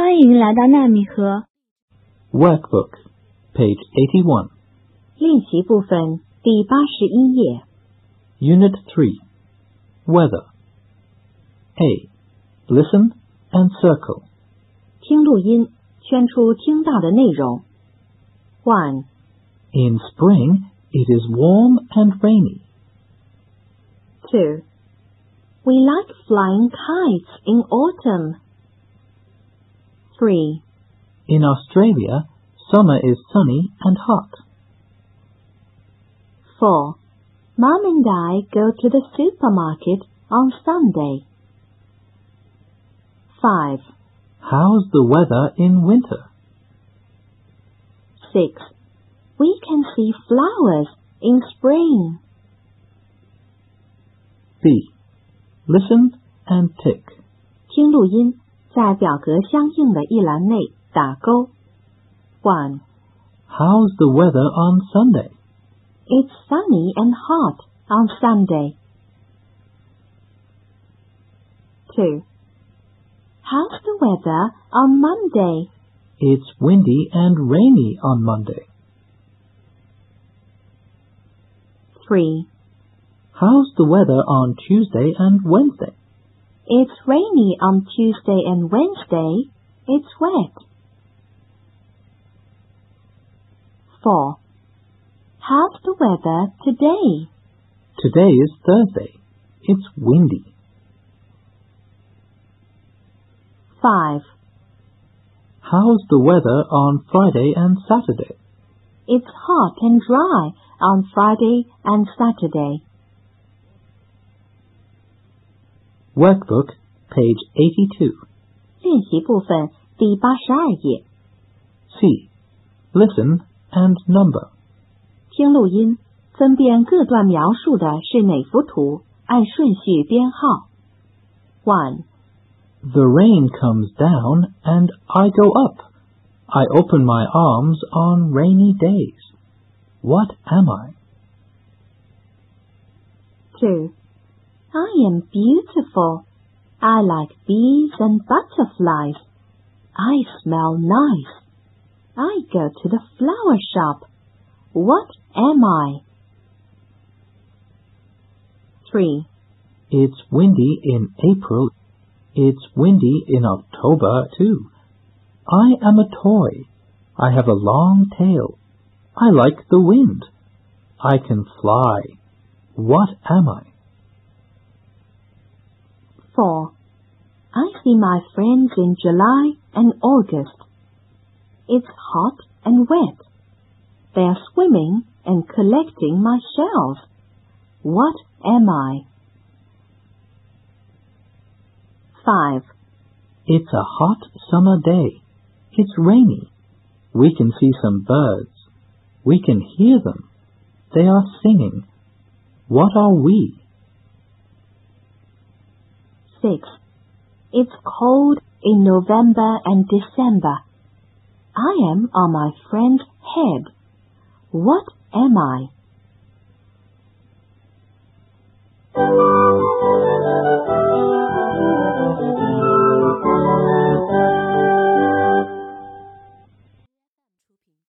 欢迎来到纳米河 Workbook, page 81, 练习部分第八十一页。 Unit 3. Weather. A. Listen and circle. 听录音，圈出听到的内容。One, In spring, it is warm and rainy. two. We like flying kites in autumn. Three, In Australia, summer is sunny and hot. four. Mom and I go to the supermarket on Sunday. Five, How's the weather in winter? six. We can see flowers in spring. B. Listen and tick. 听录音， 在表格相应的一栏内打勾。One. How's the weather on Sunday? It's sunny and hot on Sunday. 2. How's the weather on Monday? It's windy and rainy on Monday. 3. How's the weather on Tuesday and Wednesday? It's rainy on Tuesday and Wednesday. It's wet. 4. How's the weather today? Today is Thursday. It's windy. 5. How's the weather on Friday and Saturday? It's hot and dry on Friday and Saturday. Workbook, page 82. 练习部分第八十二页， C. Listen and number. 听录音，分辨各段描述的是哪幅图，按顺序编号。One, The rain comes down and I go up. I open my arms on rainy days. What am I? two. I am beautiful. I like bees and butterflies. I smell nice. I go to the flower shop. What am I? Three. It's windy in April. It's windy in October, too. I am a toy. I have a long tail. I like the wind. I can fly. What am I? Four. I see my friends in July and August. It's hot and wet. They are swimming and collecting my shells. What am I? Five. It's a hot summer day. It's rainy. We can see some birds. We can hear them. They are singing. What are we? Six. It's cold in November and December. I am on my friend's head. What am I?